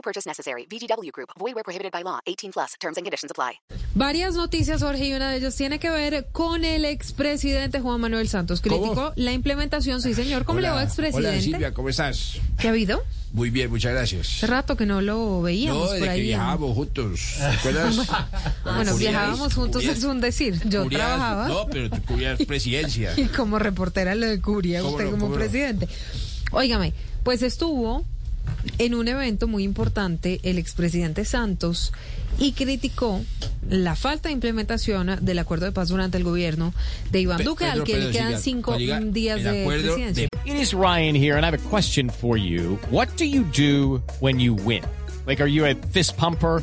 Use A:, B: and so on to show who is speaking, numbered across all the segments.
A: No purchase necessary. VGW Group. Void where prohibited by law. 18 plus. Terms and conditions apply.
B: Varias noticias, Jorge, y una de ellas tiene que ver con el expresidente Juan Manuel Santos. Criticó la implementación, sí señor. ¿Cómo le va, expresidente?
C: Hola Silvia, ¿cómo estás?
B: ¿Qué ha habido?
C: Muy bien, muchas gracias.
B: Hace rato que no lo veíamos
C: No,
B: por
C: que
B: ahí.
C: viajábamos juntos. ¿Te acuerdas?
B: Bueno, viajábamos juntos,
C: cubrías-
B: es un decir. Yo
C: cubrías-
B: trabajaba
C: No, pero tú cubrías presidencia.
B: y como reportera lo cubría
C: ¿Cómo
B: usted
C: no,
B: como
C: no?
B: presidente. Óigame, pues estuvo en un evento muy importante el expresidente Santos y criticó la falta de implementación del acuerdo de paz durante el gobierno de Iván Duque,
C: Pedro,
B: al que
C: Pedro,
B: le quedan cinco días de presidencia.
C: de-
D: It is Ryan here, and I have a question for you. What do you do when you win? Like, are you a fist pumper?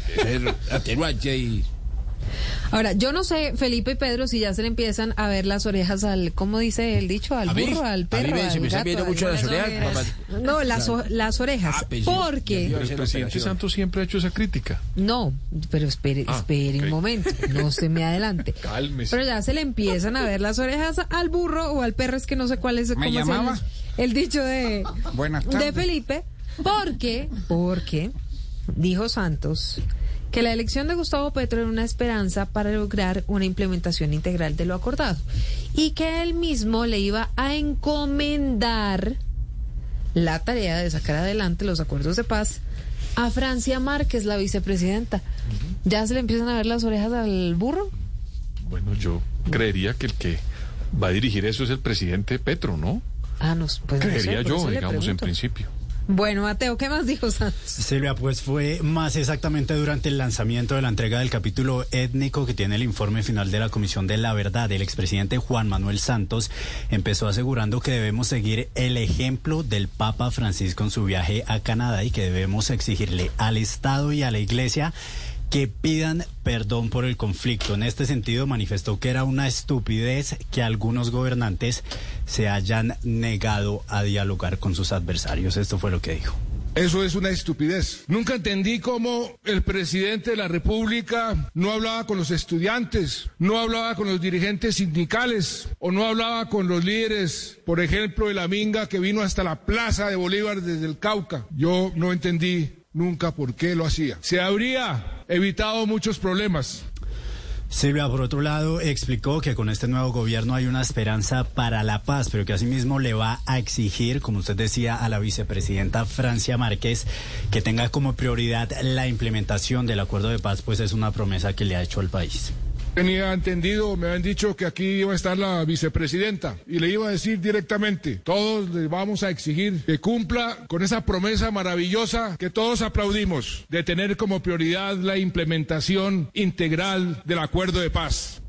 C: atenuante y
B: Ahora, yo no sé, Felipe y Pedro, si ya se le empiezan a ver las orejas al, ¿cómo dice el dicho? Al
C: mí-
B: burro, al
C: a mí
B: perro,
C: me- se me están viendo mucho las orejas.
B: No, las, o- las orejas.
C: Ah, pues
B: porque...
C: yo-
E: El presidente. Santos siempre ha hecho esa crítica.
B: No, pero espere,
E: Ah,
B: espere
E: ok.
B: un momento, no se me adelante.
E: Cálmese.
B: Pero ya se le empiezan a ver las orejas al burro o al perro, es que no sé cuál es, cómo es el-
C: llamaba?
B: el, dicho de,
C: Buenas
B: de
C: tardes.
B: Felipe, porque, porque dijo Santos que la elección de Gustavo Petro era una esperanza para lograr una implementación integral de lo acordado y que él mismo le iba a encomendar la tarea de sacar adelante los acuerdos de paz a Francia Márquez, la vicepresidenta. ¿Ya se le empiezan a ver las orejas al burro?
E: Bueno, yo creería que el que va a dirigir eso es el presidente Petro, ¿no?
B: Ah, no, pues no sé,
E: Creería yo, digamos, en principio.
B: Bueno, Mateo, ¿qué más dijo Santos?
F: Silvia, pues fue más exactamente durante el lanzamiento de la entrega del capítulo étnico que tiene el informe final de la Comisión de la Verdad. El expresidente Juan Manuel Santos empezó asegurando que debemos seguir el ejemplo del Papa Francisco en su viaje a Canadá y que debemos exigirle al Estado y a la Iglesia que pidan perdón por el conflicto. En este sentido, manifestó que era una estupidez que algunos gobernantes se hayan negado a dialogar con sus adversarios. Esto fue lo que dijo.
G: Eso es una estupidez. Nunca entendí cómo el presidente de la República no hablaba con los estudiantes, no hablaba con los dirigentes sindicales o no hablaba con los líderes, por ejemplo, de la Minga que vino hasta la Plaza de Bolívar desde el Cauca. Yo no entendí nunca por qué lo hacía. Se habría evitado muchos problemas.
F: Silvia, por otro lado, explicó que con este nuevo gobierno hay una esperanza para la paz, pero que asimismo le va a exigir, como usted decía, a la vicepresidenta Francia Márquez que tenga como prioridad la implementación del acuerdo de paz, pues es una promesa que le ha hecho al país.
G: Tenía entendido, me habían dicho que aquí iba a estar la vicepresidenta y le iba a decir directamente, todos le vamos a exigir que cumpla con esa promesa maravillosa que todos aplaudimos de tener como prioridad la implementación integral del acuerdo de paz.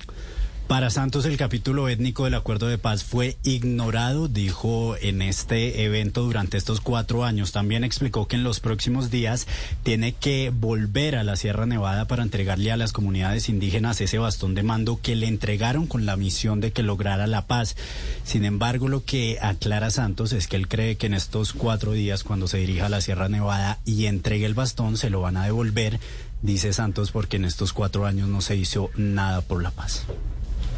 F: Para Santos, el capítulo étnico del acuerdo de paz fue ignorado, dijo en este evento durante estos cuatro años. También explicó que en los próximos días tiene que volver a la Sierra Nevada para entregarle a las comunidades indígenas ese bastón de mando que le entregaron con la misión de que lograra la paz. Sin embargo, lo que aclara Santos es que él cree que en estos cuatro días, cuando se dirija a la Sierra Nevada y entregue el bastón, se lo van a devolver, dice Santos, porque en estos cuatro años no se hizo nada por la paz.